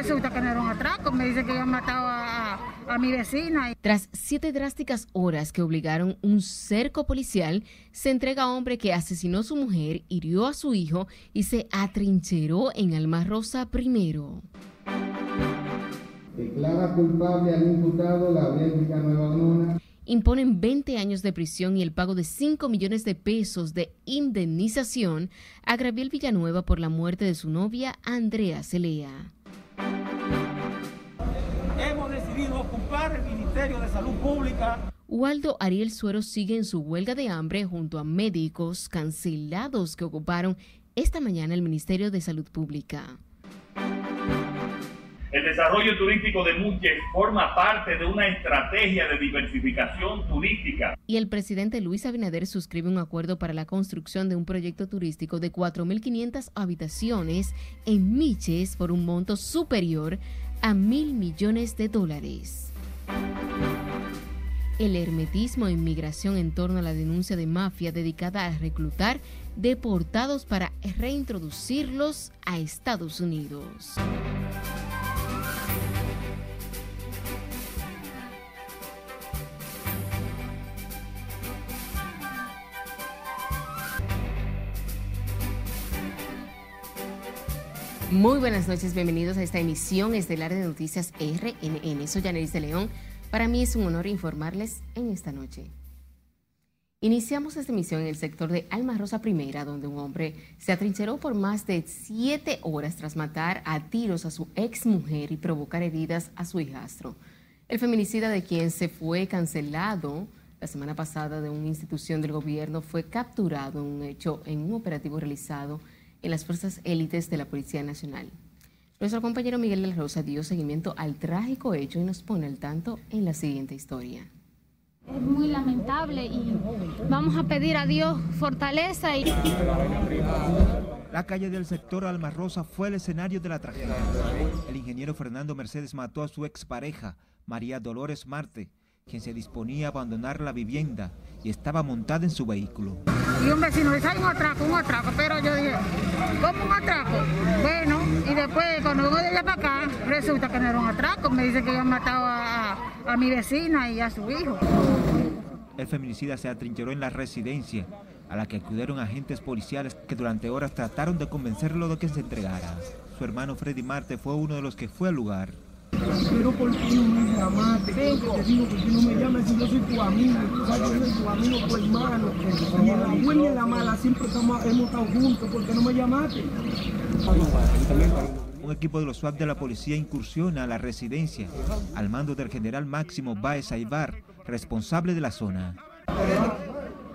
Resulta que no era un atraco, me dice que habían matado a, a mi vecina. Tras siete drásticas horas que obligaron un cerco policial, se entrega a hombre que asesinó a su mujer, hirió a su hijo y se atrincheró en Alma Rosa primero. Declara culpable al imputado Gabriel Villanueva imponen 20 años de prisión y el pago de 5 millones de pesos de indemnización a Gabriel Villanueva por la muerte de su novia Andrea Celea. Ministerio de Salud Pública. Waldo Ariel Suero sigue en su huelga de hambre junto a médicos cancelados que ocuparon esta mañana el Ministerio de Salud Pública. El desarrollo turístico de Muches forma parte de una estrategia de diversificación turística. Y el presidente Luis Abinader suscribe un acuerdo para la construcción de un proyecto turístico de 4.500 habitaciones en Miches por un monto superior a mil millones de dólares. El hermetismo e inmigración en torno a la denuncia de mafia dedicada a reclutar deportados para reintroducirlos a Estados Unidos. Muy buenas noches, bienvenidos a esta emisión estelar de Noticias RNN. Soy Yanelis de León. Para mí es un honor informarles en esta noche. Iniciamos esta emisión en el sector de Alma Rosa Primera, donde un hombre se atrincheró por más de siete horas tras matar a tiros a su ex mujer y provocar heridas a su hijastro. El feminicida de quien se fue cancelado la semana pasada de una institución del gobierno fue capturado en un hecho en un operativo realizado en las fuerzas élites de la Policía Nacional. Nuestro compañero Miguel de la Rosa dio seguimiento al trágico hecho y nos pone al tanto en la siguiente historia. Es muy lamentable y vamos a pedir a Dios fortaleza. Y... La calle del sector Alma Rosa fue el escenario de la tragedia. El ingeniero Fernando Mercedes mató a su expareja, María Dolores Marte, quien se disponía a abandonar la vivienda y estaba montada en su vehículo. Y un vecino dice, hay un atraco, un atraco, pero yo dije, ¿cómo un atraco? Bueno, y después cuando vengo de allá para acá, resulta que no era un atraco, me dice que habían matado a, a mi vecina y a su hijo. El feminicida se atrincheró en la residencia, a la que acudieron agentes policiales que durante horas trataron de convencerlo de que se entregara. Su hermano Freddy Marte fue uno de los que fue al lugar. Pero ¿por qué no me llamaste? Te digo, ¿por qué no me llamas si yo soy tu amigo? Tú sabes que yo soy tu amigo, tu hermano. Y en la buena y en la mala siempre estamos, hemos estado juntos. ¿Por qué no me llamaste? Un equipo de los SWAT de la policía incursiona a la residencia al mando del general Máximo Baez Aibar, responsable de la zona.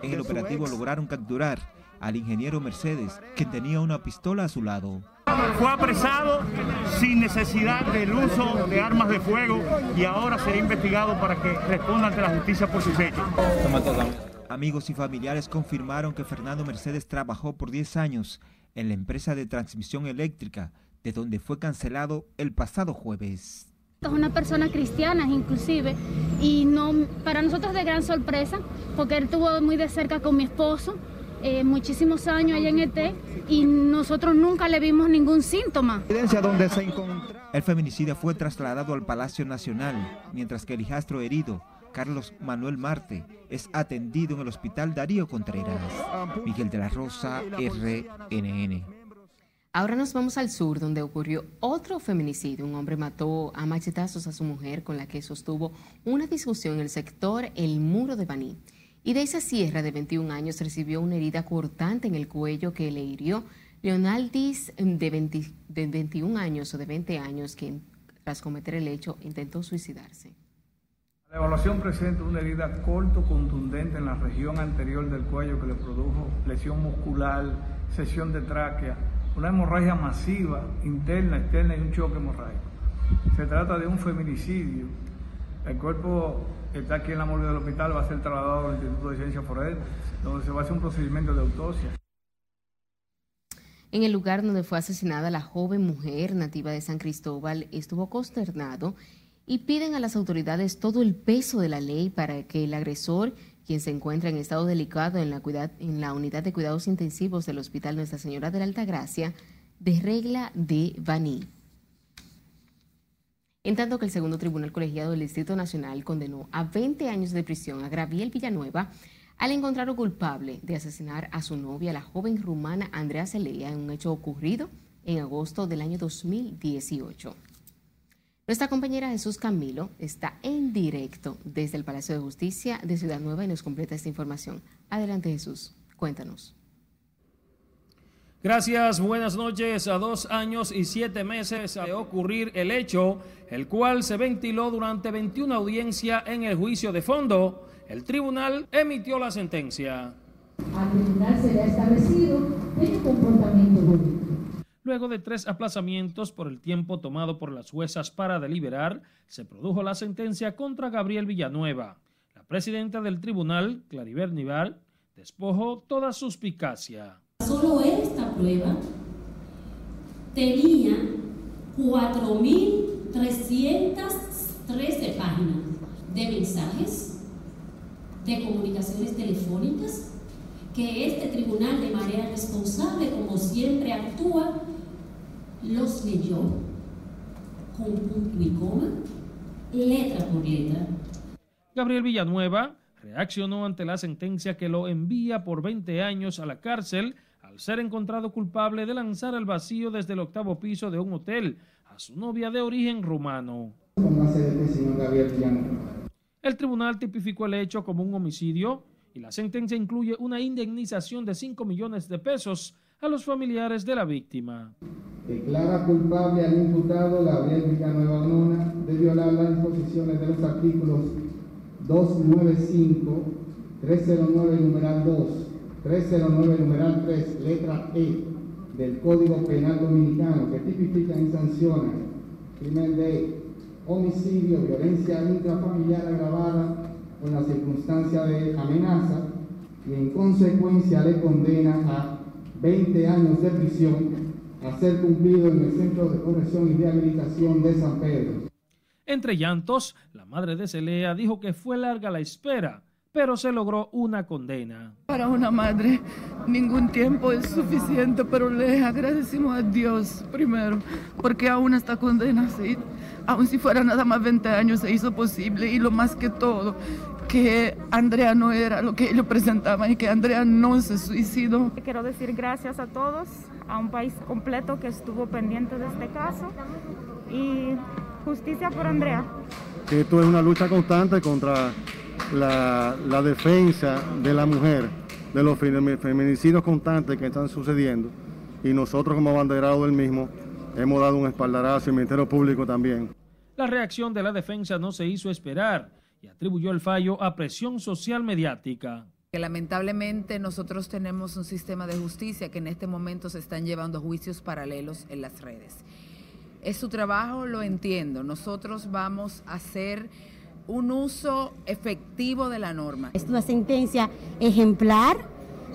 En el operativo lograron capturar al ingeniero Mercedes, quien tenía una pistola a su lado. Fue apresado sin necesidad del uso de armas de fuego y ahora será investigado para que responda ante la justicia por sus hechos. Amigos y familiares confirmaron que Fernando Mercedes trabajó por 10 años en la empresa de transmisión eléctrica, de donde fue cancelado el pasado jueves. Es una persona cristiana inclusive y no para nosotros de gran sorpresa porque él estuvo muy de cerca con mi esposo eh, muchísimos años allá en ET y nosotros nunca le vimos ningún síntoma. Donde se El feminicida fue trasladado al Palacio Nacional, mientras que el hijastro herido, Carlos Manuel Marte, es atendido en el Hospital Darío Contreras. Miguel de la Rosa, RNN. Ahora nos vamos al sur, donde ocurrió otro feminicidio. Un hombre mató a machetazos a su mujer con la que sostuvo una discusión en el sector El Muro de Baní. Y de esa sierra de 21 años recibió una herida cortante en el cuello que le hirió Leonaldis de, de 21 años o de 20 años, quien tras cometer el hecho intentó suicidarse. La evaluación presenta una herida corto contundente en la región anterior del cuello que le produjo lesión muscular, sesión de tráquea, una hemorragia masiva interna, externa y un choque hemorrágico. Se trata de un feminicidio. El cuerpo está aquí en la morgue del hospital, va a ser trasladado al Instituto de Ciencias Forenses, donde se va a hacer un procedimiento de autopsia. En el lugar donde fue asesinada la joven mujer nativa de San Cristóbal estuvo consternado y piden a las autoridades todo el peso de la ley para que el agresor, quien se encuentra en estado delicado en la, en la unidad de cuidados intensivos del Hospital Nuestra Señora de la Altagracia, de regla de Baní. En tanto que el segundo tribunal colegiado del Distrito Nacional condenó a 20 años de prisión a Graviel Villanueva al encontrarlo culpable de asesinar a su novia, la joven rumana Andrea Celea, en un hecho ocurrido en agosto del año 2018. Nuestra compañera Jesús Camilo está en directo desde el Palacio de Justicia de Ciudad Nueva y nos completa esta información. Adelante Jesús, cuéntanos. Gracias, buenas noches. A dos años y siete meses de ocurrir el hecho, el cual se ventiló durante 21 audiencias en el juicio de fondo, el tribunal emitió la sentencia. Al tribunal se le ha establecido el comportamiento Luego de tres aplazamientos por el tiempo tomado por las juezas para deliberar, se produjo la sentencia contra Gabriel Villanueva. La presidenta del tribunal, Claribel Nival, despojó toda suspicacia. Solo esta prueba tenía 4.313 páginas de mensajes, de comunicaciones telefónicas, que este tribunal de manera responsable, como siempre actúa, los leyó con punto y coma, letra por letra. Gabriel Villanueva reaccionó ante la sentencia que lo envía por 20 años a la cárcel al ser encontrado culpable de lanzar al vacío desde el octavo piso de un hotel a su novia de origen rumano. El tribunal tipificó el hecho como un homicidio y la sentencia incluye una indemnización de 5 millones de pesos a los familiares de la víctima. Declara culpable al imputado Gabriel Villanueva Onona de violar las disposiciones de los artículos 295, 309 numeral 2, 309 numeral 3, letra E del Código Penal Dominicano que tipifican y sancionan crimen de homicidio, violencia intrafamiliar agravada con la circunstancia de amenaza y en consecuencia le condena a 20 años de prisión a ser cumplido en el Centro de Corrección y Rehabilitación de San Pedro. Entre llantos, la madre de Celea dijo que fue larga la espera, pero se logró una condena. Para una madre, ningún tiempo es suficiente, pero le agradecemos a Dios primero, porque aún esta condena, sí, aún si fuera nada más 20 años, se hizo posible y lo más que todo, que Andrea no era lo que ellos presentaban y que Andrea no se suicidó. Quiero decir gracias a todos, a un país completo que estuvo pendiente de este caso y justicia por Andrea. Esto es una lucha constante contra la, la defensa de la mujer, de los feminicidios constantes que están sucediendo y nosotros como abanderados del mismo hemos dado un espaldarazo y el Ministerio Público también. La reacción de la defensa no se hizo esperar y atribuyó el fallo a presión social mediática que lamentablemente nosotros tenemos un sistema de justicia que en este momento se están llevando juicios paralelos en las redes. Es su trabajo, lo entiendo. Nosotros vamos a hacer un uso efectivo de la norma. Es una sentencia ejemplar,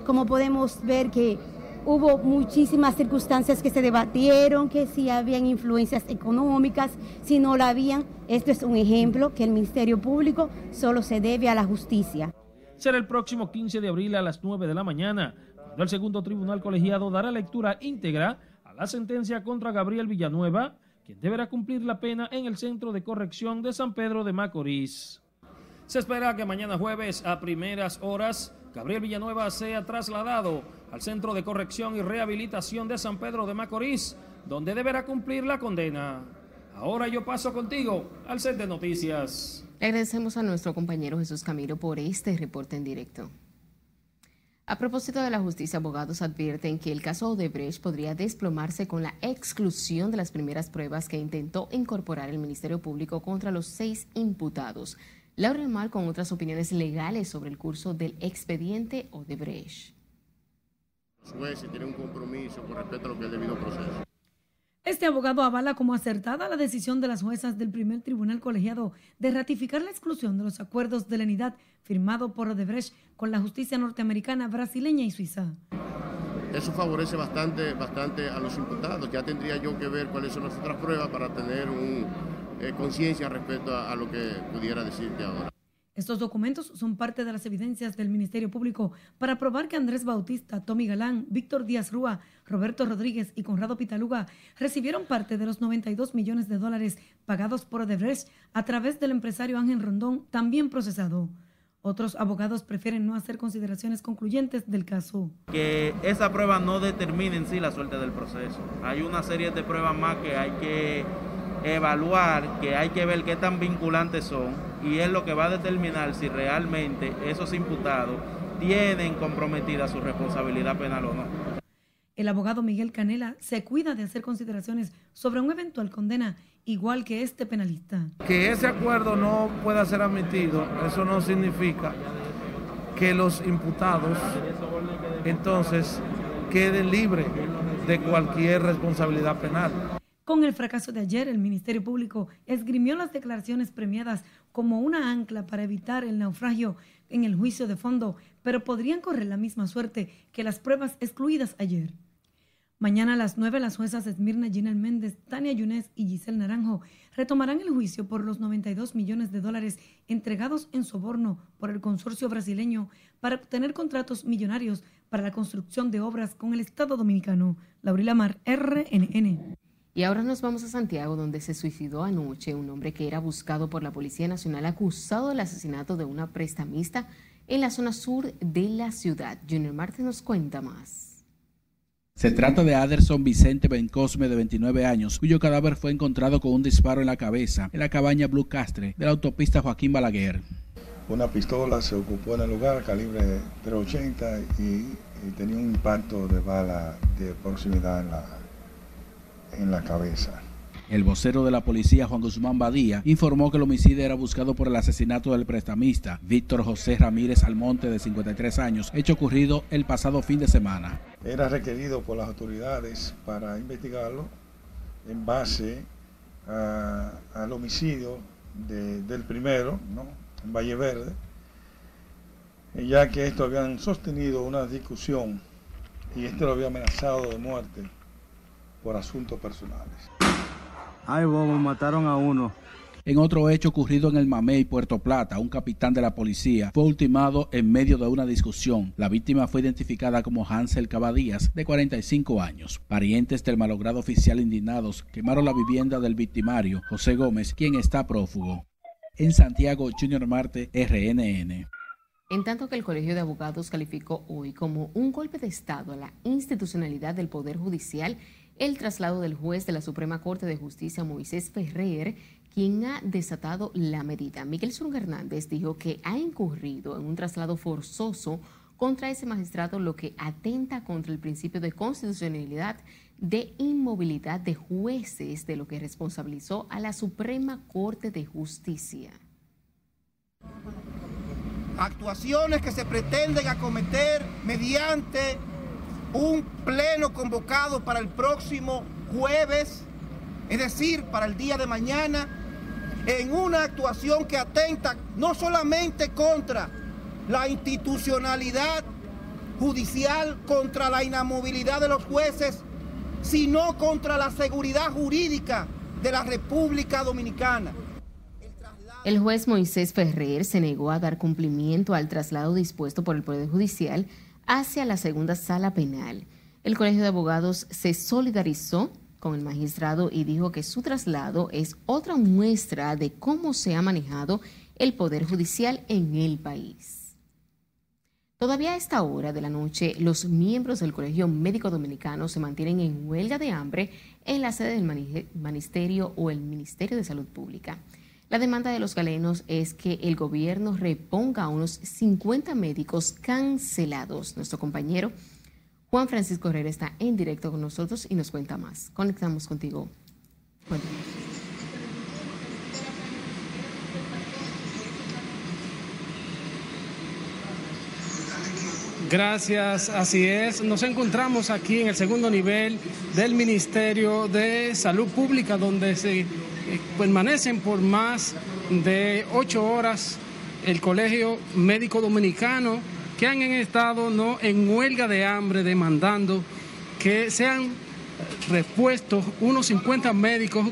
como podemos ver que hubo muchísimas circunstancias que se debatieron, que si habían influencias económicas, si no la habían. Esto es un ejemplo que el Ministerio Público solo se debe a la justicia será el próximo 15 de abril a las 9 de la mañana, cuando el segundo tribunal colegiado dará lectura íntegra a la sentencia contra Gabriel Villanueva, deberá cumplir la pena en el Centro de Corrección de San Pedro de Macorís. Se espera que mañana jueves a primeras horas Gabriel Villanueva sea trasladado al Centro de Corrección y Rehabilitación de San Pedro de Macorís, donde deberá cumplir la condena. Ahora yo paso contigo al set de noticias. agradecemos a nuestro compañero Jesús Camilo por este reporte en directo. A propósito de la justicia, abogados advierten que el caso Odebrecht podría desplomarse con la exclusión de las primeras pruebas que intentó incorporar el Ministerio Público contra los seis imputados. Laura Mal con otras opiniones legales sobre el curso del expediente Odebrecht. Su tiene un compromiso con respecto a lo que es debido proceso. Este abogado avala como acertada la decisión de las juezas del primer tribunal colegiado de ratificar la exclusión de los acuerdos de lenidad firmado por Odebrecht con la justicia norteamericana, brasileña y suiza. Eso favorece bastante, bastante a los imputados. Ya tendría yo que ver cuáles son las otras pruebas para tener eh, conciencia respecto a lo que pudiera decirte ahora. Estos documentos son parte de las evidencias del Ministerio Público para probar que Andrés Bautista, Tommy Galán, Víctor Díaz Rúa, Roberto Rodríguez y Conrado Pitaluga recibieron parte de los 92 millones de dólares pagados por Odebrecht a través del empresario Ángel Rondón, también procesado. Otros abogados prefieren no hacer consideraciones concluyentes del caso. Que esa prueba no determine en sí la suerte del proceso. Hay una serie de pruebas más que hay que evaluar, que hay que ver qué tan vinculantes son y es lo que va a determinar si realmente esos imputados tienen comprometida su responsabilidad penal o no. El abogado Miguel Canela se cuida de hacer consideraciones sobre un eventual condena, igual que este penalista. Que ese acuerdo no pueda ser admitido, eso no significa que los imputados entonces queden libres de cualquier responsabilidad penal. Con el fracaso de ayer, el Ministerio Público esgrimió las declaraciones premiadas como una ancla para evitar el naufragio en el juicio de fondo, pero podrían correr la misma suerte que las pruebas excluidas ayer. Mañana a las 9 las juezas Esmirna Ginel Méndez, Tania Yunes y Giselle Naranjo retomarán el juicio por los 92 millones de dólares entregados en soborno por el consorcio brasileño para obtener contratos millonarios para la construcción de obras con el Estado dominicano. Laurila Mar, RNN. Y ahora nos vamos a Santiago, donde se suicidó anoche un hombre que era buscado por la Policía Nacional acusado del asesinato de una prestamista en la zona sur de la ciudad. Junior Martínez nos cuenta más. Se trata de Aderson Vicente Bencosme, de 29 años, cuyo cadáver fue encontrado con un disparo en la cabeza en la cabaña Blue Castre de la autopista Joaquín Balaguer. Una pistola se ocupó en el lugar, calibre 380, y, y tenía un impacto de bala de proximidad en la, en la cabeza. El vocero de la policía, Juan Guzmán Badía, informó que el homicidio era buscado por el asesinato del prestamista Víctor José Ramírez Almonte, de 53 años, hecho ocurrido el pasado fin de semana. Era requerido por las autoridades para investigarlo en base al homicidio del primero, ¿no? en Valle Verde, ya que esto habían sostenido una discusión y este lo había amenazado de muerte por asuntos personales. Ay, bobo, mataron a uno. En otro hecho ocurrido en el Mamey, Puerto Plata, un capitán de la policía fue ultimado en medio de una discusión. La víctima fue identificada como Hansel Cabadías, de 45 años. Parientes del malogrado oficial indignados quemaron la vivienda del victimario, José Gómez, quien está prófugo. En Santiago, Junior Marte, RNN. En tanto que el Colegio de Abogados calificó hoy como un golpe de Estado a la institucionalidad del Poder Judicial el traslado del juez de la Suprema Corte de Justicia, Moisés Ferrer, quien ha desatado la medida. Miguel Zurga Hernández dijo que ha incurrido en un traslado forzoso contra ese magistrado, lo que atenta contra el principio de constitucionalidad de inmovilidad de jueces, de lo que responsabilizó a la Suprema Corte de Justicia. Actuaciones que se pretenden acometer mediante un pleno convocado para el próximo jueves, es decir, para el día de mañana, en una actuación que atenta no solamente contra la institucionalidad judicial, contra la inamovilidad de los jueces, sino contra la seguridad jurídica de la República Dominicana. El juez Moisés Ferrer se negó a dar cumplimiento al traslado dispuesto por el Poder Judicial hacia la segunda sala penal. El Colegio de Abogados se solidarizó con el magistrado y dijo que su traslado es otra muestra de cómo se ha manejado el Poder Judicial en el país. Todavía a esta hora de la noche, los miembros del Colegio Médico Dominicano se mantienen en huelga de hambre en la sede del Ministerio o el Ministerio de Salud Pública. La demanda de los galenos es que el gobierno reponga a unos 50 médicos cancelados. Nuestro compañero Juan Francisco Herrera está en directo con nosotros y nos cuenta más. Conectamos contigo. Gracias, así es. Nos encontramos aquí en el segundo nivel del Ministerio de Salud Pública, donde se permanecen por más de ocho horas el Colegio Médico Dominicano, que han estado ¿no? en huelga de hambre demandando que sean repuestos unos 50 médicos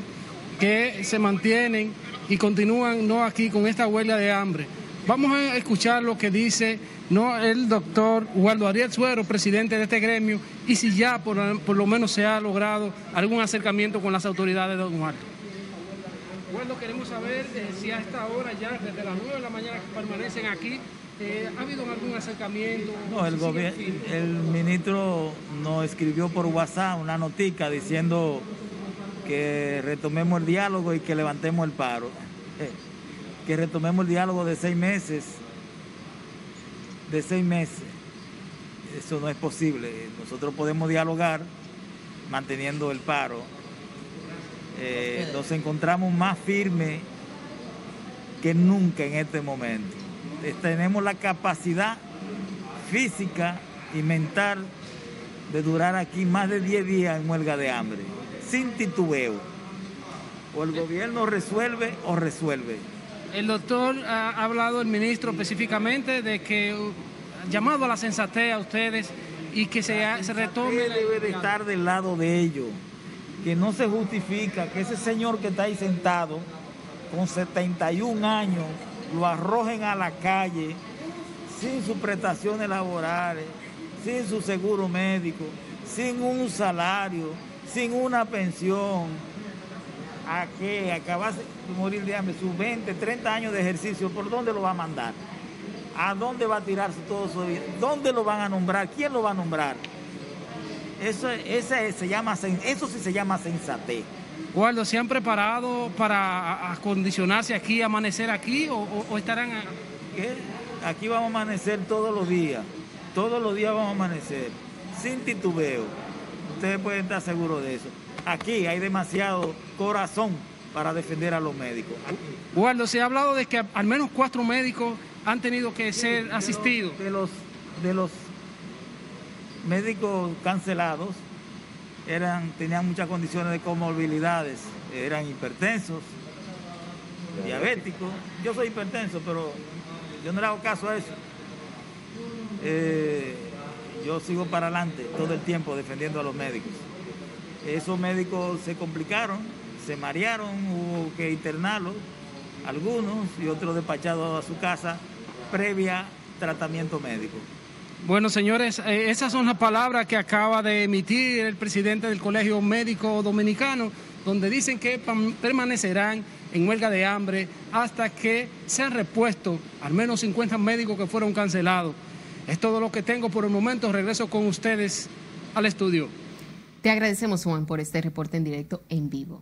que se mantienen y continúan no aquí con esta huelga de hambre. Vamos a escuchar lo que dice ¿no? el doctor Waldo Ariel Suero, presidente de este gremio, y si ya por, lo menos se ha logrado algún acercamiento con las autoridades de Don. Bueno, queremos saber eh, si a esta hora ya, desde las 9 de la mañana que permanecen aquí, eh, ¿ha habido algún acercamiento? No, el, el ministro nos escribió por WhatsApp una notica diciendo que retomemos el diálogo y que levantemos el paro. Eh, que retomemos el diálogo de seis meses. De seis meses. Eso no es posible. Nosotros podemos dialogar manteniendo el paro. Eh, nos encontramos más firmes que nunca en este momento. Eh, tenemos la capacidad física y mental de durar aquí más de 10 días en huelga de hambre sin titubeo. O el gobierno resuelve o resuelve. El doctor ha hablado, el ministro específicamente, de que uh, llamado a la sensatez a ustedes y que se, se retome. debe de estar del lado de ellos, que no se justifica que ese señor que está ahí sentado con 71 años lo arrojen a la calle sin sus prestaciones laborales, sin su seguro médico, sin un salario sin una pensión, a que acabase de morir de hambre, sus 20, 30 años de ejercicio, ¿por dónde lo va a mandar? ¿A dónde va a tirarse todo su vida? ¿Dónde lo van a nombrar? ¿Quién lo va a nombrar? Eso, ese se llama, eso sí se llama sensatez. Waldo, ¿se han preparado para acondicionarse aquí, amanecer aquí o, estarán... Aquí vamos a amanecer todos los días, todos los días vamos a amanecer, sin titubeo ustedes pueden estar seguros de eso. Aquí hay demasiado corazón para defender a los médicos. Waldo, se ha hablado de que al menos cuatro médicos han tenido que ser asistidos. De los, de los médicos cancelados, eran, tenían muchas condiciones de comorbilidades, eran hipertensos, diabéticos. Yo soy hipertenso, pero yo no le hago caso a eso. Eh, yo sigo para adelante todo el tiempo defendiendo a los médicos. Esos médicos se complicaron, se marearon, hubo que internarlos, algunos y otros despachados a su casa previa tratamiento médico. Bueno, señores, eh, esas son las palabras que acaba de emitir el presidente del Colegio Médico Dominicano, donde dicen que permanecerán en huelga de hambre hasta que sean repuestos al menos 50 médicos que fueron cancelados. Es todo lo que tengo por el momento. Regreso con ustedes al estudio. Te agradecemos, Juan, por este reporte en directo en vivo.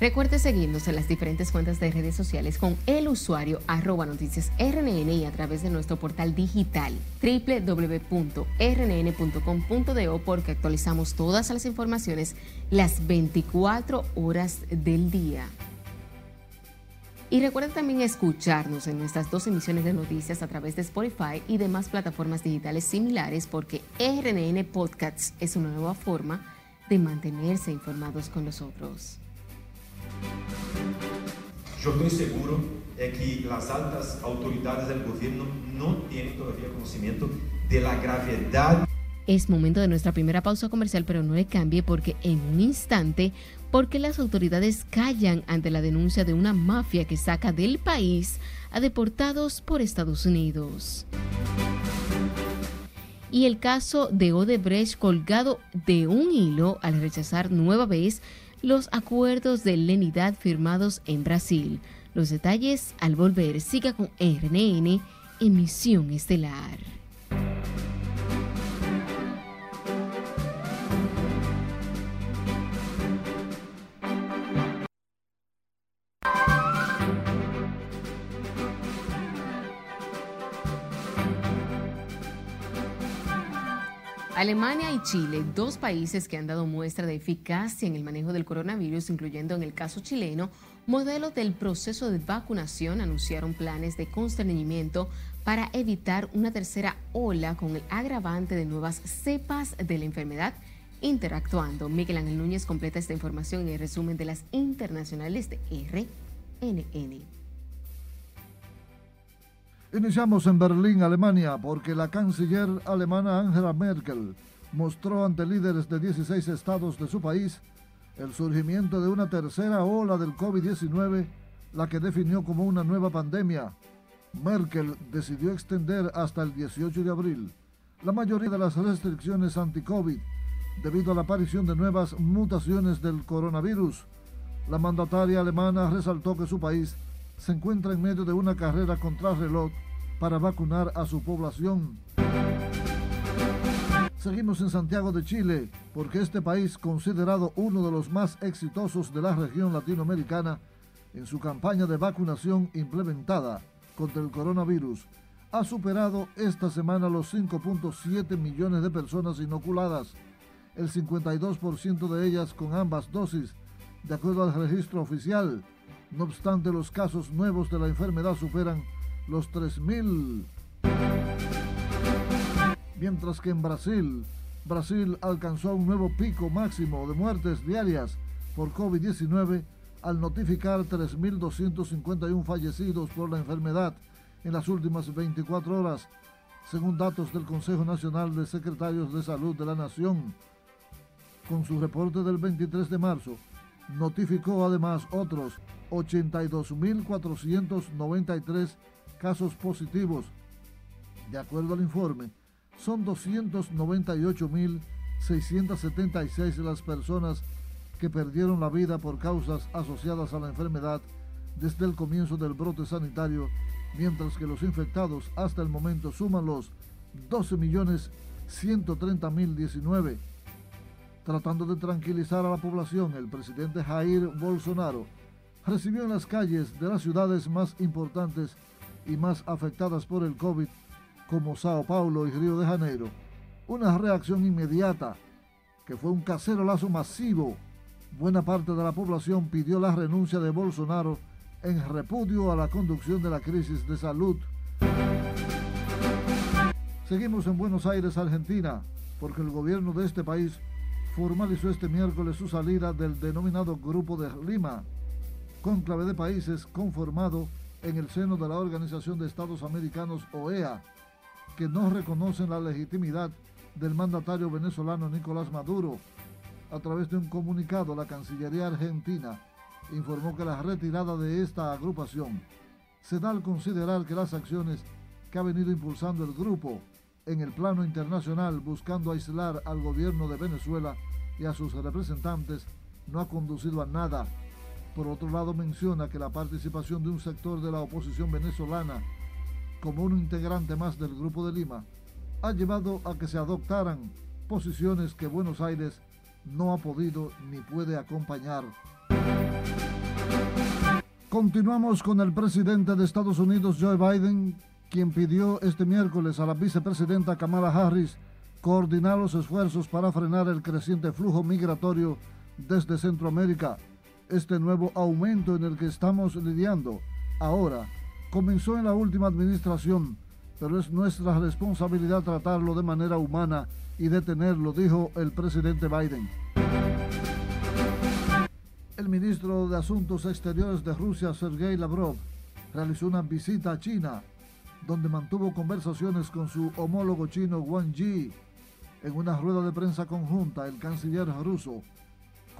Recuerde seguirnos en las diferentes cuentas de redes sociales con el usuario arroba noticias RNN y a través de nuestro portal digital www.rnn.com.do porque actualizamos todas las informaciones las 24 horas del día. Y recuerden también escucharnos en nuestras dos emisiones de noticias a través de Spotify y demás plataformas digitales similares porque RNN Podcasts es una nueva forma de mantenerse informados con nosotros. Yo estoy seguro de que las altas autoridades del gobierno no tienen todavía conocimiento de la gravedad. Es momento de nuestra primera pausa comercial, pero no le cambie porque en un instante porque las autoridades callan ante la denuncia de una mafia que saca del país a deportados por Estados Unidos. Y el caso de Odebrecht colgado de un hilo al rechazar nueva vez los acuerdos de lenidad firmados en Brasil. Los detalles al volver. Siga con RNN, emisión estelar. Alemania y Chile, dos países que han dado muestra de eficacia en el manejo del coronavirus, incluyendo en el caso chileno, modelos del proceso de vacunación, anunciaron planes de constreñimiento para evitar una tercera ola con el agravante de nuevas cepas de la enfermedad interactuando. Miguel Ángel Núñez completa esta información en el resumen de las internacionales de RNN. Iniciamos en Berlín, Alemania, porque la canciller alemana Angela Merkel mostró ante líderes de 16 estados de su país el surgimiento de una tercera ola del COVID-19 la que definió como una nueva pandemia. Merkel decidió extender hasta el 18 de abril la mayoría de las restricciones anti-COVID debido a la aparición de nuevas mutaciones del coronavirus. La mandataria alemana resaltó que su país se encuentra en medio de una carrera contra reloj para vacunar a su población. Seguimos en Santiago de Chile porque este país, considerado uno de los más exitosos de la región latinoamericana en su campaña de vacunación implementada contra el coronavirus, ha superado esta semana los 5.7 millones de personas inoculadas, el 52% de ellas con ambas dosis, de acuerdo al registro oficial. No obstante, los casos nuevos de la enfermedad superan los 3.000. Mientras que en Brasil, Brasil alcanzó un nuevo pico máximo de muertes diarias por COVID-19 al notificar 3.251 fallecidos por la enfermedad en las últimas 24 horas, según datos del Consejo Nacional de Secretarios de Salud de la Nación. Con su reporte del 23 de marzo, notificó además otros 82.493 casos positivos. De acuerdo al informe, son 298.676 las personas que perdieron la vida por causas asociadas a la enfermedad desde el comienzo del brote sanitario mientras que los infectados hasta el momento suman los 12.130.019. Tratando de tranquilizar a la población, el presidente Jair Bolsonaro recibió en las calles de las ciudades más importantes y más afectadas por el COVID, como Sao Paulo y Río de Janeiro, una reacción inmediata que fue un cacerolazo masivo. Buena parte de la población pidió la renuncia de Bolsonaro en repudio a la conducción de la crisis de salud. Seguimos en Buenos Aires, Argentina, porque el gobierno de este país formalizó este miércoles su salida del denominado Grupo de Lima, conclave de países conformado en el seno de la Organización de Estados Americanos OEA, que no reconocen la legitimidad del mandatario venezolano Nicolás Maduro. A través de un comunicado, la Cancillería Argentina informó que la retirada de esta agrupación se da al considerar que las acciones que ha venido impulsando el grupo en el plano internacional buscando aislar al gobierno de Venezuela y a sus representantes no ha conducido a nada. Por otro lado menciona que la participación de un sector de la oposición venezolana como un integrante más del Grupo de Lima ha llevado a que se adoptaran posiciones que Buenos Aires no ha podido ni puede acompañar. Continuamos con el presidente de Estados Unidos, Joe Biden, quien pidió este miércoles a la vicepresidenta Kamala Harris coordinar los esfuerzos para frenar el creciente flujo migratorio desde Centroamérica. Este nuevo aumento en el que estamos lidiando ahora comenzó en la última administración, pero es nuestra responsabilidad tratarlo de manera humana y detenerlo, dijo el presidente Biden el ministro de Asuntos Exteriores de Rusia, Sergei Lavrov, realizó una visita a China, donde mantuvo conversaciones con su homólogo chino Wang Yi. En una rueda de prensa conjunta, el canciller ruso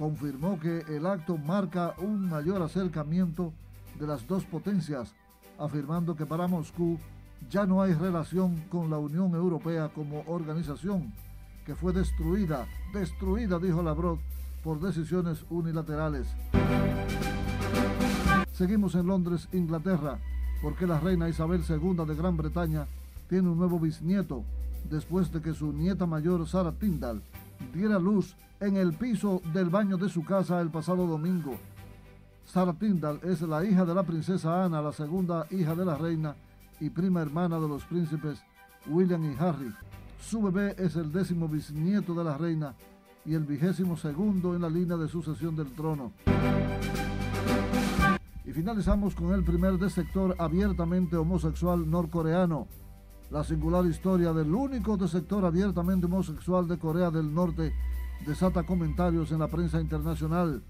confirmó que el acto marca un mayor acercamiento de las dos potencias, afirmando que para Moscú ya no hay relación con la Unión Europea como organización, que fue destruida, destruida, dijo Lavrov, por decisiones unilaterales. Seguimos en Londres, Inglaterra, porque la reina Isabel II de Gran Bretaña tiene un nuevo bisnieto después de que su nieta mayor, Sarah Tyndall, diera luz en el piso del baño de su casa el pasado domingo. Sarah Tyndall es la hija de la princesa Ana, la segunda hija de la reina y prima hermana de los príncipes William y Harry. Su bebé es el décimo bisnieto de la reina y el vigésimo segundo en la línea de sucesión del trono. Y finalizamos con el primer de sector abiertamente homosexual norcoreano. La singular historia del único de sector abiertamente homosexual de Corea del Norte desata comentarios en la prensa internacional.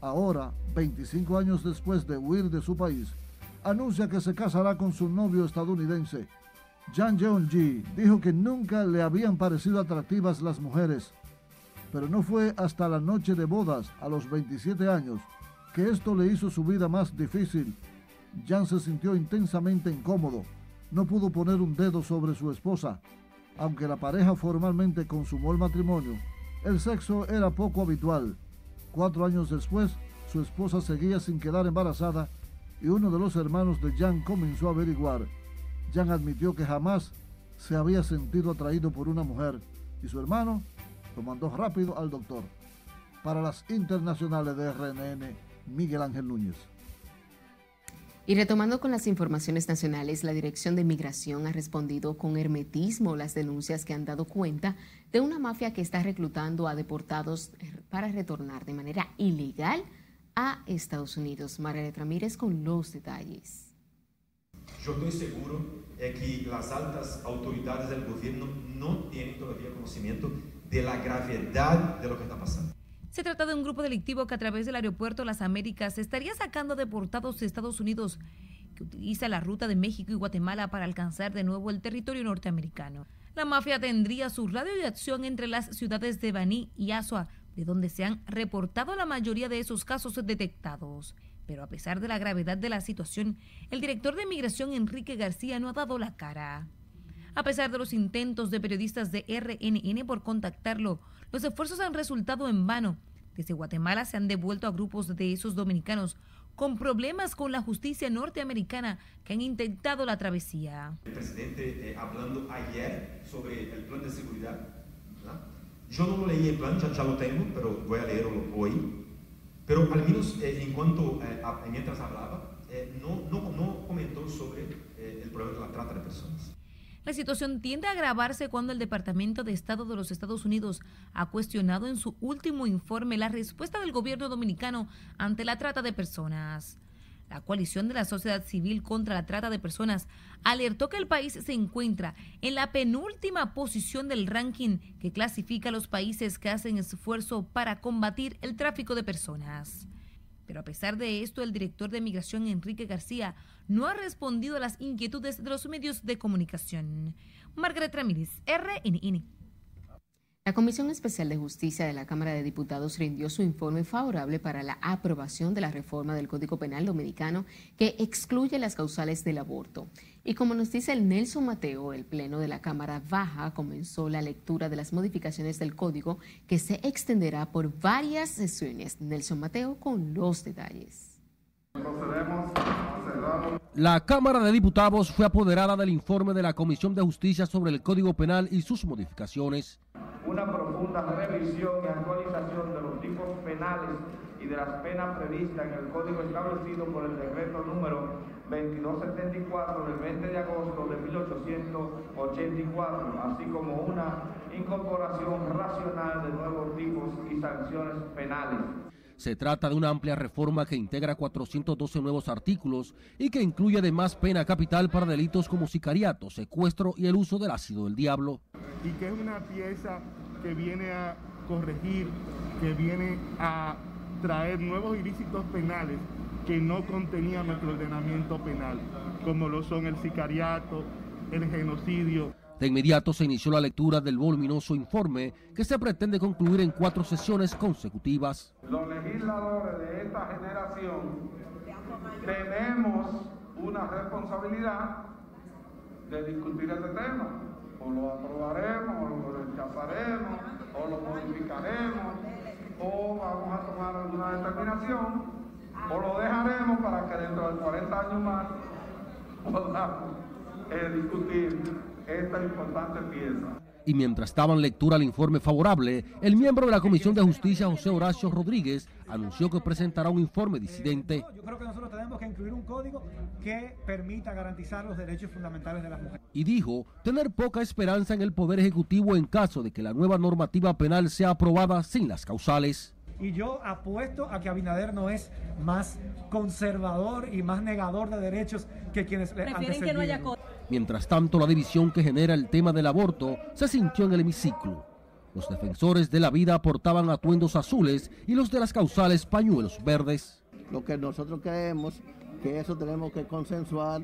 Ahora, 25 años después de huir de su país, anuncia que se casará con su novio estadounidense. Jan Jeong-ji dijo que nunca le habían parecido atractivas las mujeres pero no fue hasta la noche de bodas, a los 27 años, que esto le hizo su vida más difícil. Jan se sintió intensamente incómodo. No pudo poner un dedo sobre su esposa. Aunque la pareja formalmente consumó el matrimonio, el sexo era poco habitual. Cuatro años después, su esposa seguía sin quedar embarazada y uno de los hermanos de Jan comenzó a averiguar. Jan admitió que jamás se había sentido atraído por una mujer y su hermano lo mandó rápido al doctor. Para las internacionales de RNN, Miguel Ángel Núñez. Y retomando con las informaciones nacionales, la Dirección de Migración ha respondido con hermetismo las denuncias que han dado cuenta de una mafia que está reclutando a deportados para retornar de manera ilegal a Estados Unidos. María Ramírez con los detalles. Yo estoy seguro de que las altas autoridades del gobierno no tienen todavía conocimiento de la gravedad de lo que está pasando. Se trata de un grupo delictivo que a través del aeropuerto Las Américas estaría sacando deportados de Estados Unidos que utiliza la ruta de México y Guatemala para alcanzar de nuevo el territorio norteamericano. La mafia tendría su radio de acción entre las ciudades de Baní y Asua, de donde se han reportado la mayoría de esos casos detectados. Pero a pesar de la gravedad de la situación, el director de Migración Enrique García no ha dado la cara. A pesar de los intentos de periodistas de RNN por contactarlo, los esfuerzos han resultado en vano. Desde Guatemala se han devuelto a grupos de esos dominicanos con problemas con la justicia norteamericana que han intentado la travesía. El presidente eh, hablando ayer sobre el plan de seguridad. Yo no lo leí el plan, ya, lo tengo, pero voy a leerlo hoy. Pero al menos eh, en cuanto, eh, mientras hablaba, no, no, no, comentó sobre el problema de la trata de personas. La situación tiende a agravarse cuando el Departamento de Estado de los Estados Unidos ha cuestionado en su último informe la respuesta del gobierno dominicano ante la trata de personas. La coalición de la sociedad civil contra la trata de personas alertó que el país se encuentra en la penúltima posición del ranking que clasifica a los países que hacen esfuerzo para combatir el tráfico de personas. Pero a pesar de esto, el director de Migración, Enrique García, no ha respondido a las inquietudes de los medios de comunicación. Margaret Ramírez, RNN. La Comisión Especial de Justicia de la Cámara de Diputados rindió su informe favorable para la aprobación de la reforma del Código Penal Dominicano que excluye las causales del aborto. Y como nos dice el Nelson Mateo, el Pleno de la Cámara Baja comenzó la lectura de las modificaciones del Código que se extenderá por varias sesiones. Nelson Mateo con los detalles. La Cámara de Diputados fue apoderada del informe de la Comisión de Justicia sobre el Código Penal y sus modificaciones. Una profunda revisión y actualización de los tipos penales y de las penas previstas en el Código establecido por el decreto número 2274 del 20 de agosto de 1884, así como una incorporación racional de nuevos tipos y sanciones penales. Se trata de una amplia reforma que integra 412 nuevos artículos y que incluye además pena capital para delitos como sicariato, secuestro y el uso del ácido del diablo. Y que es una pieza que viene a corregir, que viene a traer nuevos ilícitos penales que no contenía nuestro ordenamiento penal, como lo son el sicariato, el genocidio, de inmediato se inició la lectura del voluminoso informe que se pretende concluir en cuatro sesiones consecutivas. Legisladores de esta generación tenemos una responsabilidad de discutir este tema. O lo aprobaremos, o lo rechazaremos, o lo modificaremos, o vamos a tomar alguna determinación, o lo dejaremos para que dentro de 40 años más podamos eh, discutir esta importante pieza. Y mientras daban lectura al informe favorable, el miembro de la Comisión de Justicia, José Horacio Rodríguez, anunció que presentará un informe disidente. Yo creo que nosotros tenemos que incluir un código que permita garantizar los derechos fundamentales de las mujeres. Y dijo tener poca esperanza en el Poder Ejecutivo en caso de que la nueva normativa penal sea aprobada sin las causales. Y yo apuesto a que Abinader no es más conservador y más negador de derechos que quienes le han que no haya Mientras tanto, la división que genera el tema del aborto se sintió en el hemiciclo. Los defensores de la vida aportaban atuendos azules y los de las causales pañuelos verdes. Lo que nosotros creemos que eso tenemos que consensuar,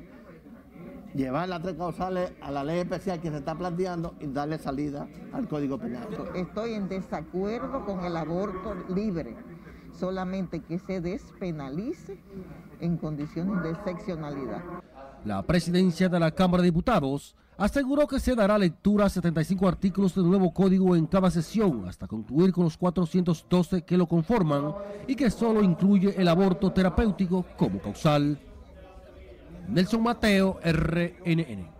llevar las tres causales a la ley especial que se está planteando y darle salida al Código Penal. Estoy en desacuerdo con el aborto libre solamente que se despenalice en condiciones de excepcionalidad. La presidencia de la Cámara de Diputados aseguró que se dará lectura a 75 artículos del nuevo código en cada sesión hasta concluir con los 412 que lo conforman y que solo incluye el aborto terapéutico como causal. Nelson Mateo, RNN.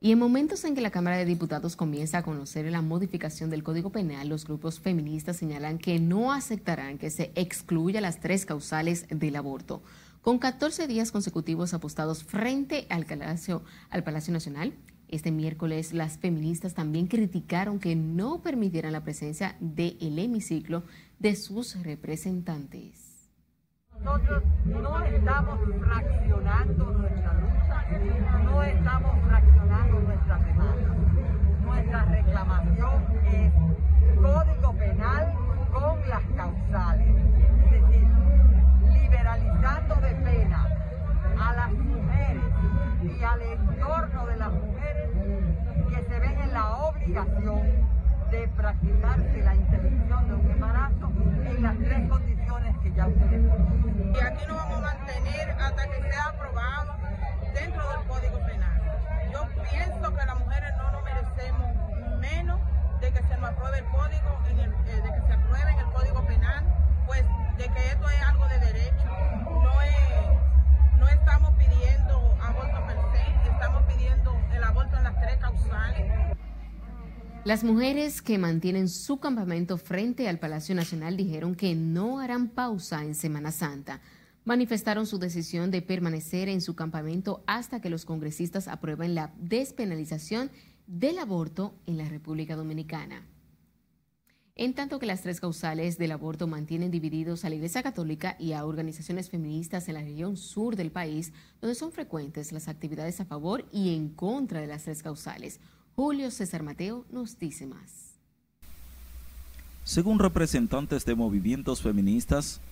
Y en momentos en que la Cámara de Diputados comienza a conocer la modificación del Código Penal, los grupos feministas señalan que no aceptarán que se excluya las tres causales del aborto. Con 14 días consecutivos apostados frente al Palacio, al Palacio Nacional, este miércoles las feministas también criticaron que no permitieran la presencia del hemiciclo de sus representantes. Nosotros no estamos fraccionando nuestra lucha, no estamos fraccionando nuestras demandas. Nuestra reclamación es código penal con las causales, al entorno de las mujeres que se ven en la obligación de practicarse la interrupción de un embarazo en las tres condiciones que ya ustedes conocen. Y aquí nos vamos a mantener hasta que sea aprobado dentro del Código Penal. Yo pienso que las mujeres no nos merecemos menos de que se nos apruebe el código, en eh, de que se apruebe en el Código Penal, pues de que esto es algo de derecho, no es, no estamos pidiendo aborto se, el aborto en las tres causales. Las mujeres que mantienen su campamento frente al Palacio Nacional dijeron que no harán pausa en Semana Santa. Manifestaron su decisión de permanecer en su campamento hasta que los congresistas aprueben la despenalización del aborto en la República Dominicana. En tanto que las tres causales del aborto mantienen divididos a la Iglesia Católica y a organizaciones feministas en la región sur del país, donde son frecuentes las actividades a favor y en contra de las tres causales. Julio César Mateo nos dice más. Según representantes de movimientos feministas,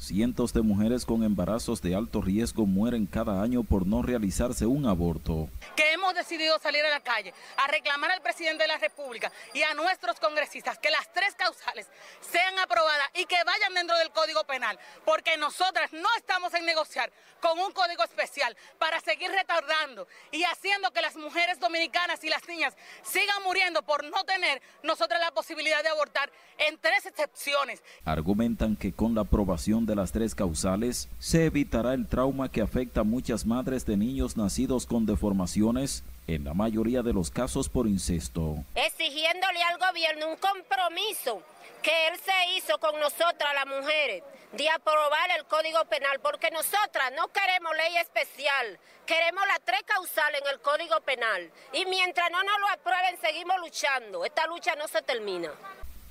cientos de mujeres con embarazos de alto riesgo mueren cada año por no realizarse un aborto. Que hemos decidido salir a la calle a reclamar al presidente de la República y a nuestros congresistas que las tres causales sean aprobadas y que vayan dentro del Código Penal, porque nosotras no estamos en negociar con un código especial para seguir retardando y haciendo que las mujeres dominicanas y las niñas sigan muriendo por no tener nosotras la posibilidad de abortar en tres excepciones. Argumentan que con la aprobación de las tres causales se evitará el trauma que afecta a muchas madres de niños nacidos con deformaciones, en la mayoría de los casos por incesto. Exigiéndole al gobierno un compromiso que él se hizo con nosotras las mujeres de aprobar el Código Penal, porque nosotras no queremos ley especial, queremos las tres causales en el Código Penal. Y mientras no nos lo aprueben, seguimos luchando. Esta lucha no se termina.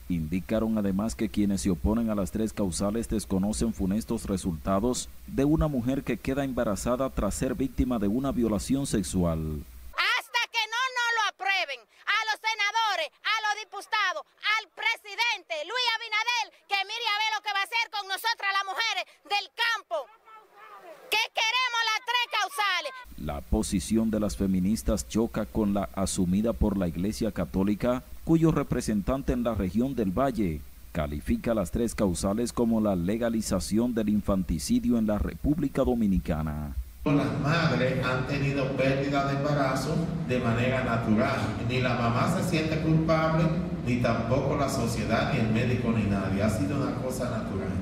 Indicaron además que quienes se oponen a las tres causales desconocen funestos resultados de una mujer que queda embarazada tras ser víctima de una violación sexual. Hasta que no nos lo aprueben a los senadores, a los diputados, al presidente Luis Abinadel, que mire a ver lo que va a hacer con nosotras las mujeres del campo. Que queremos las tres causales. La posición de las feministas choca con la asumida por la Iglesia Católica, cuyo representante en la región del Valle califica las tres causales como la legalización del infanticidio en la República Dominicana. Las madres han tenido pérdida de embarazo de manera natural. Ni la mamá se siente culpable, ni tampoco la sociedad, ni el médico, ni nadie. Ha sido una cosa natural.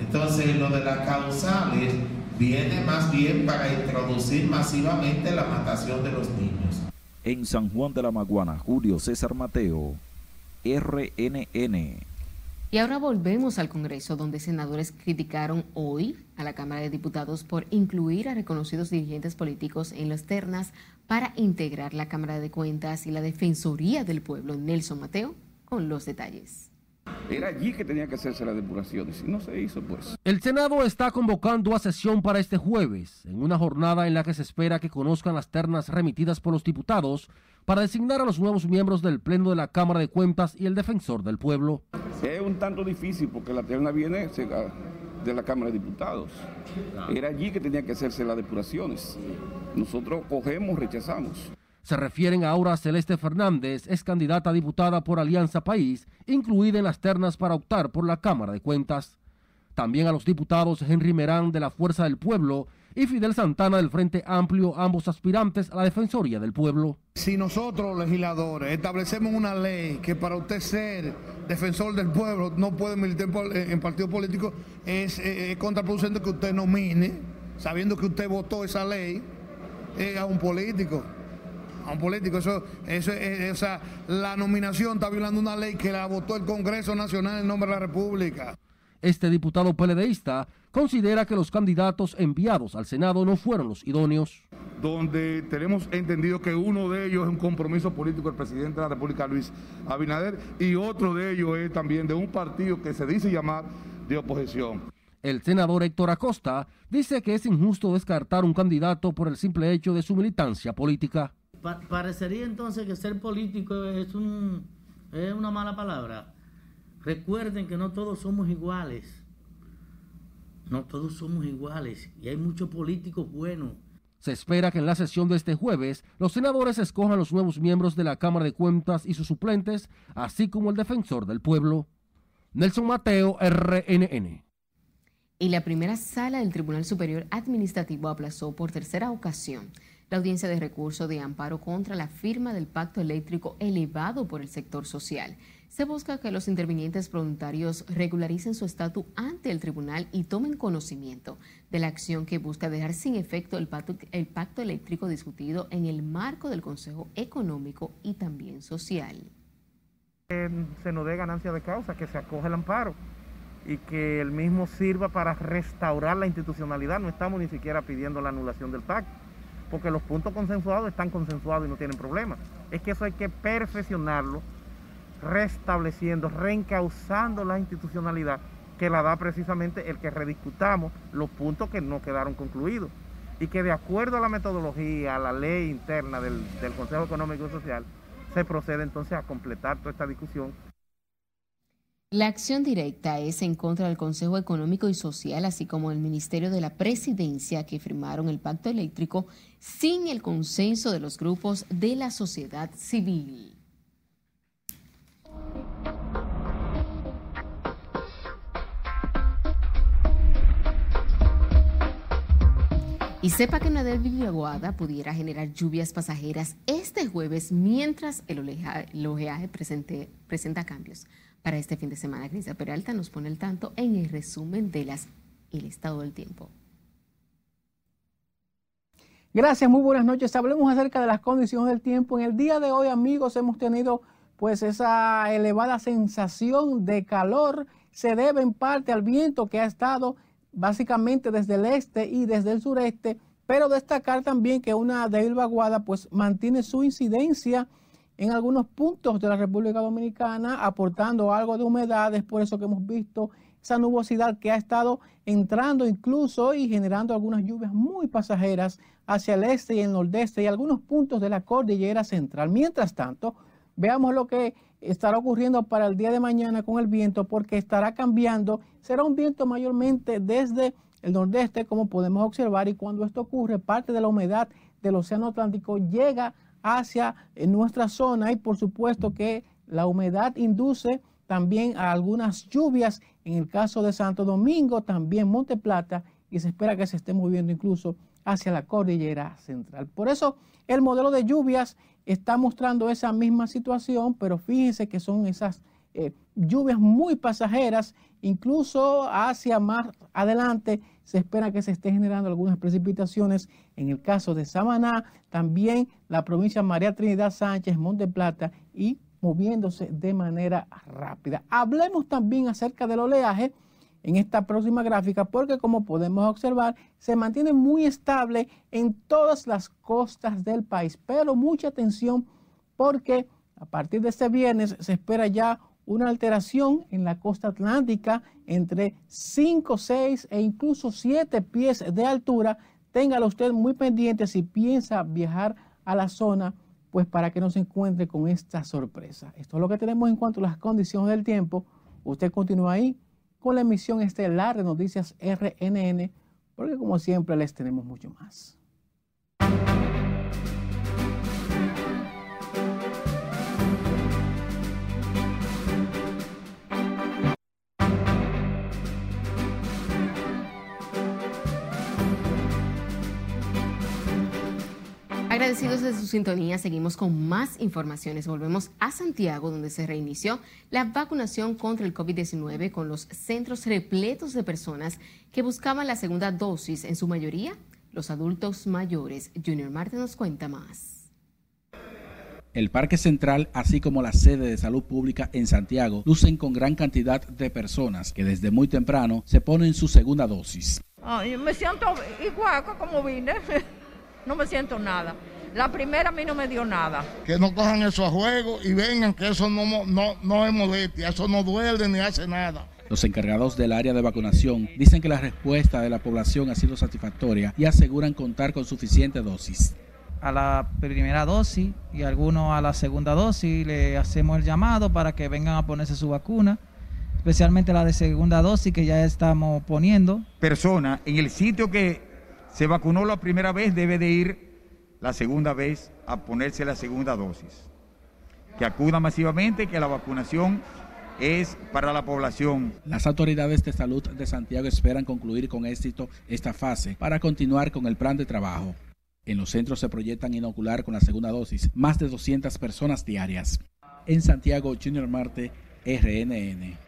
Entonces, lo de las causales viene más bien para introducir masivamente la matación de los niños. En San Juan de la Maguana, Julio César Mateo, RNN. Y ahora volvemos al Congreso, donde senadores criticaron hoy a la Cámara de Diputados por incluir a reconocidos dirigentes políticos en las ternas para integrar la Cámara de Cuentas y la Defensoría del Pueblo. Nelson Mateo con los detalles. Era allí que tenía que hacerse la depuración y no se hizo, pues. El Senado está convocando a sesión para este jueves, en una jornada en la que se espera que conozcan las ternas remitidas por los diputados para designar a los nuevos miembros del Pleno de la Cámara de Cuentas y el Defensor del Pueblo. Es un tanto difícil porque la terna viene de la Cámara de Diputados. Era allí que tenía que hacerse las depuraciones. Nosotros cogemos, rechazamos. Se refieren a Celeste Fernández, es candidata a diputada por Alianza País, incluida en las ternas para optar por la Cámara de Cuentas. También a los diputados Henry Merán de la Fuerza del Pueblo y Fidel Santana del Frente Amplio, ambos aspirantes a la Defensoría del Pueblo. Si nosotros, legisladores, establecemos una ley que para usted ser defensor del pueblo no puede militar en partido político, es, contraproducente que usted nomine, sabiendo que usted votó esa ley, a un político a un político. Eso, eso, o sea, la nominación está violando una ley que la votó el Congreso Nacional en nombre de la República. Este diputado PLDista considera que los candidatos enviados al Senado no fueron los idóneos. Donde tenemos entendido que uno de ellos es un compromiso político del presidente de la República, Luis Abinader, y otro de ellos es también de un partido que se dice llamar de oposición. El senador Héctor Acosta dice que es injusto descartar un candidato por el simple hecho de su militancia política. Parecería entonces que ser político es, un, es una mala palabra. Recuerden que no todos somos iguales. No todos somos iguales y hay muchos políticos buenos. Se espera que en la sesión de este jueves los senadores escojan los nuevos miembros de la Cámara de Cuentas y sus suplentes, así como el defensor del pueblo. Nelson Mateo, RNN. Y la primera sala del Tribunal Superior Administrativo aplazó por tercera ocasión la audiencia de recurso de amparo contra la firma del pacto eléctrico elevado por el sector social. Se busca que los intervinientes voluntarios regularicen su estatus ante el tribunal y tomen conocimiento de la acción que busca dejar sin efecto el pacto, el pacto eléctrico discutido en el marco del Consejo Económico y también Social. se nos dé ganancia de causa, que se acoge el amparo y que el mismo sirva para restaurar la institucionalidad. No estamos ni siquiera pidiendo la anulación del pacto, porque los puntos consensuados están consensuados y no tienen problemas. Es que eso hay que perfeccionarlo restableciendo, reencauzando la institucionalidad que la da precisamente el que rediscutamos los puntos que no quedaron concluidos y que de acuerdo a la metodología, a la ley interna del, Consejo Económico y Social, se procede entonces a completar toda esta discusión. La acción directa es en contra del Consejo Económico y Social, así como el Ministerio de la Presidencia, que firmaron el pacto eléctrico sin el consenso de los grupos de la sociedad civil. Y sepa que una débil aguada pudiera generar lluvias pasajeras este jueves mientras el oleaje, presenta cambios. Para este fin de semana, Grisa Peralta nos pone el tanto en el resumen de las el estado del tiempo. Gracias, muy buenas noches. Hablemos acerca de las condiciones del tiempo. En el día de hoy, amigos, hemos tenido pues esa elevada sensación de calor. Se debe en parte al viento que ha estado básicamente desde el este y desde el sureste, pero destacar también que una débil vaguada pues mantiene su incidencia en algunos puntos de la República Dominicana, aportando algo de humedad, es por eso que hemos visto esa nubosidad que ha estado entrando incluso y generando algunas lluvias muy pasajeras hacia el este y el nordeste y algunos puntos de la cordillera central. Mientras tanto, veamos lo que estará ocurriendo para el día de mañana con el viento porque estará cambiando. Será un viento mayormente desde el nordeste, como podemos observar, y cuando esto ocurre, parte de la humedad del Océano Atlántico llega hacia nuestra zona y por supuesto que la humedad induce también a algunas lluvias en el caso de Santo Domingo, también Monte Plata, y se espera que se esté moviendo incluso hacia la cordillera central. Por eso el modelo de lluvias está mostrando esa misma situación, pero fíjense que son esas eh, lluvias muy pasajeras, incluso hacia más adelante se espera que se esté generando algunas precipitaciones en el caso de Samaná, también la provincia María Trinidad Sánchez, Monte Plata y moviéndose de manera rápida. Hablemos también acerca del oleaje en esta próxima gráfica porque como podemos observar se mantiene muy estable en todas las costas del país. Pero mucha atención porque a partir de este viernes se espera ya una alteración en la costa atlántica entre 5, 6 e incluso 7 pies de altura. Téngalo usted muy pendiente si piensa viajar a la zona, pues para que no se encuentre con esta sorpresa. Esto es lo que tenemos en cuanto a las condiciones del tiempo. Usted continúa ahí con la emisión estelar de Noticias RNN, porque como siempre les tenemos mucho más. Agradecidos de su sintonía, seguimos con más informaciones. Volvemos a Santiago, donde se reinició la vacunación contra el COVID-19 con los centros repletos de personas que buscaban la segunda dosis, en su mayoría los adultos mayores. Junior Marte nos cuenta más. El Parque Central, así como la sede de salud pública en Santiago, lucen con gran cantidad de personas que desde muy temprano se ponen su segunda dosis. me siento igual como vine. no me siento nada. La primera a mí no me dio nada. Que no cojan eso a juego y vengan, que eso no, no, no es molestia, eso no duele ni hace nada. Los encargados del área de vacunación dicen que la respuesta de la población ha sido satisfactoria y aseguran contar con suficiente dosis. A la primera dosis y algunos a la segunda dosis le hacemos el llamado para que vengan a ponerse su vacuna, especialmente la de segunda dosis que ya estamos poniendo. Persona en el sitio que se vacunó la primera vez, debe de ir la segunda vez a ponerse la segunda dosis. Que acuda masivamente, que la vacunación es para la población. Las autoridades de salud de Santiago esperan concluir con éxito esta fase para continuar con el plan de trabajo. En los centros se proyectan inocular con la segunda dosis más de 200 personas diarias. En Santiago, Junior Marte, RNN.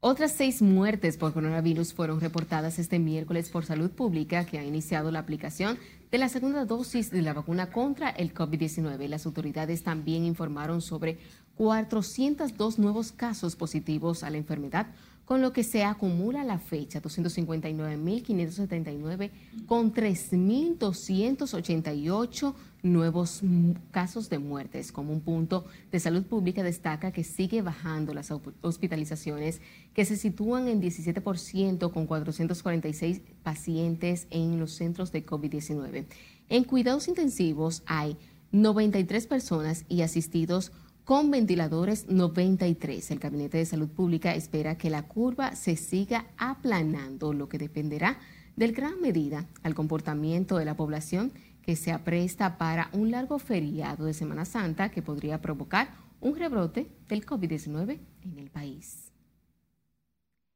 Otras seis muertes por coronavirus fueron reportadas este miércoles por Salud Pública, que ha iniciado la aplicación de la segunda dosis de la vacuna contra el COVID-19. Las autoridades también informaron sobre 402 nuevos casos positivos a la enfermedad, con lo que se acumula la fecha 259.579 con 3.288 nuevos casos de muertes. Como un punto de salud pública destaca que sigue bajando las hospitalizaciones que se sitúan en 17% con 446 pacientes en los centros de COVID-19. En cuidados intensivos hay 93 personas y asistidos con ventiladores 93. El Gabinete de Salud Pública espera que la curva se siga aplanando, lo que dependerá del gran medida al comportamiento de la población que se apresta para un largo feriado de Semana Santa que podría provocar un rebrote del COVID-19 en el país.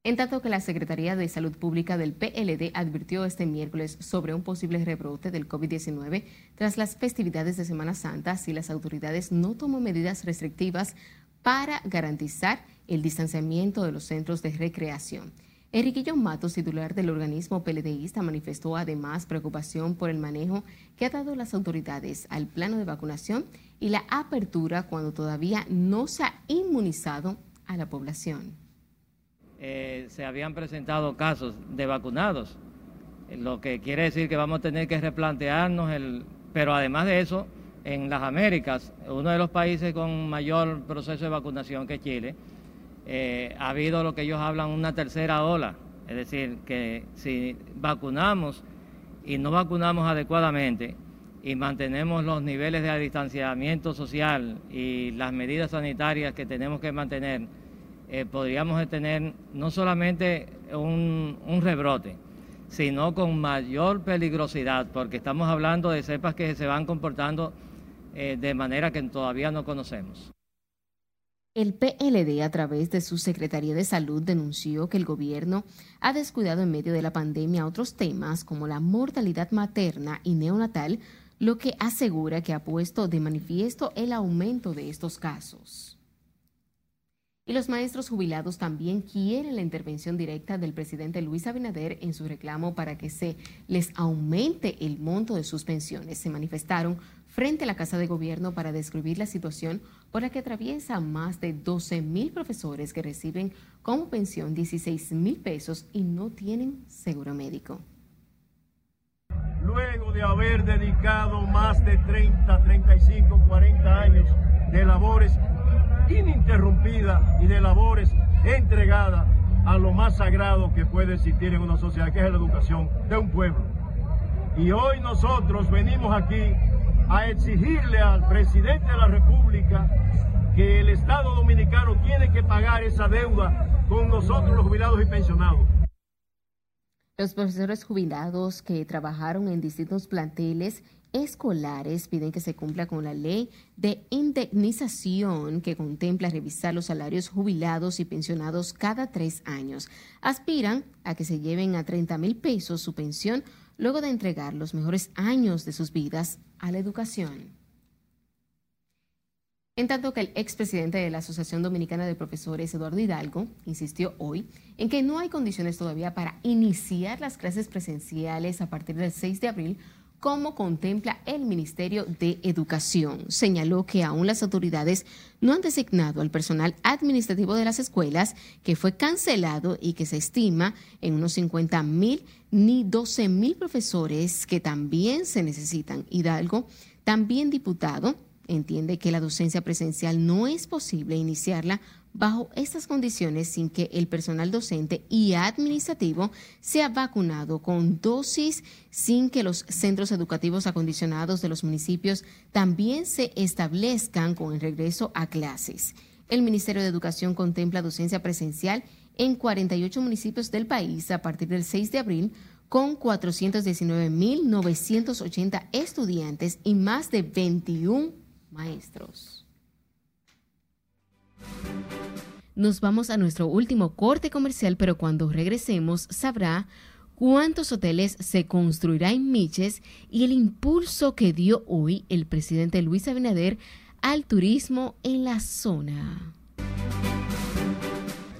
En tanto que la Secretaría de Salud Pública del PLD advirtió este miércoles sobre un posible rebrote del COVID-19 tras las festividades de Semana Santa si las autoridades no toman medidas restrictivas para garantizar el distanciamiento de los centros de recreación. Enriquillo Matos, titular del organismo PLDista, manifestó además preocupación por el manejo que ha dado las autoridades al plano de vacunación y la apertura cuando todavía no se ha inmunizado a la población. Eh, se habían presentado casos de vacunados, lo que quiere decir que vamos a tener que replantearnos el, pero además de eso, en las Américas, uno de los países con mayor proceso de vacunación que Chile, eh, ha habido lo que ellos hablan una tercera ola, es decir, que si vacunamos y no vacunamos adecuadamente y mantenemos los niveles de distanciamiento social y las medidas sanitarias que tenemos que mantener, eh, podríamos tener no solamente un, rebrote, sino con mayor peligrosidad, porque estamos hablando de cepas que se van comportando eh, de manera que todavía no conocemos. El PLD, a través de su Secretaría de Salud, denunció que el gobierno ha descuidado en medio de la pandemia otros temas como la mortalidad materna y neonatal, lo que asegura que ha puesto de manifiesto el aumento de estos casos. Y los maestros jubilados también quieren la intervención directa del presidente Luis Abinader en su reclamo para que se les aumente el monto de sus pensiones. Se manifestaron frente a la Casa de Gobierno para describir la situación por la que atraviesa más de 12 mil profesores que reciben como pensión 16 mil pesos y no tienen seguro médico. Luego de haber dedicado más de 30, 35, 40 años de labores ininterrumpida y de labores entregada a lo más sagrado que puede existir en una sociedad, que es la educación de un pueblo. Y hoy nosotros venimos aquí a exigirle al presidente de la República que el Estado Dominicano tiene que pagar esa deuda con nosotros los jubilados y pensionados. Los profesores jubilados que trabajaron en distintos planteles escolares piden que se cumpla con la ley de indemnización que contempla revisar los salarios jubilados y pensionados cada tres años. Aspiran a que se lleven a 30 mil pesos su pensión luego de entregar los mejores años de sus vidas a la educación. En tanto que el expresidente de la Asociación Dominicana de Profesores, Eduardo Hidalgo, insistió hoy en que no hay condiciones todavía para iniciar las clases presenciales a partir del 6 de abril, como contempla el Ministerio de Educación. Señaló que aún las autoridades no han designado al personal administrativo de las escuelas, que fue cancelado y que se estima en unos 50 mil ni 12 mil profesores que también se necesitan. Hidalgo, también diputado, entiende que la docencia presencial no es posible iniciarla bajo estas condiciones sin que el personal docente y administrativo sea vacunado con dosis, sin que los centros educativos acondicionados de los municipios también se establezcan con el regreso a clases. El Ministerio de Educación contempla docencia presencial en 48 municipios del país a partir del 6 de abril con 419.980 estudiantes y más de 21 maestros. Nos vamos a nuestro último corte comercial, pero cuando regresemos sabrá cuántos hoteles se construirá en Miches y el impulso que dio hoy el presidente Luis Abinader al turismo en la zona.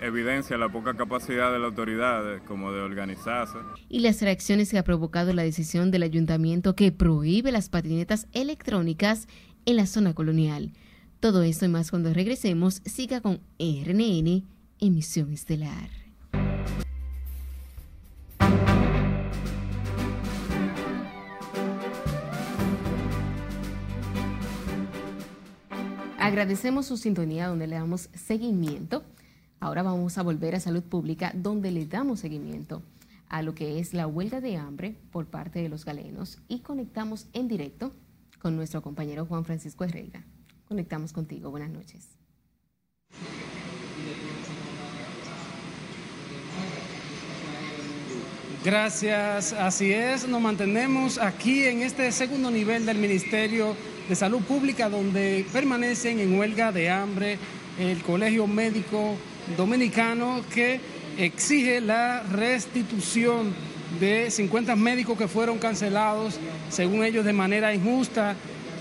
Evidencia la poca capacidad de la autoridad como de organizarse. Y las reacciones que ha provocado la decisión del ayuntamiento que prohíbe las patinetas electrónicas en la zona colonial. Todo esto y más cuando regresemos, siga con RNN, emisión estelar. Agradecemos su sintonía donde le damos seguimiento. Ahora vamos a volver a salud pública donde le damos seguimiento a lo que es la huelga de hambre por parte de los galenos y conectamos en directo con nuestro compañero Juan Francisco Herrera. Conectamos contigo. Buenas noches. Gracias, así es, nos mantenemos aquí en este segundo nivel del Ministerio de Salud Pública donde permanecen en huelga de hambre el Colegio Médico Dominicano que exige la restitución de 50 médicos que fueron cancelados, según ellos, de manera injusta.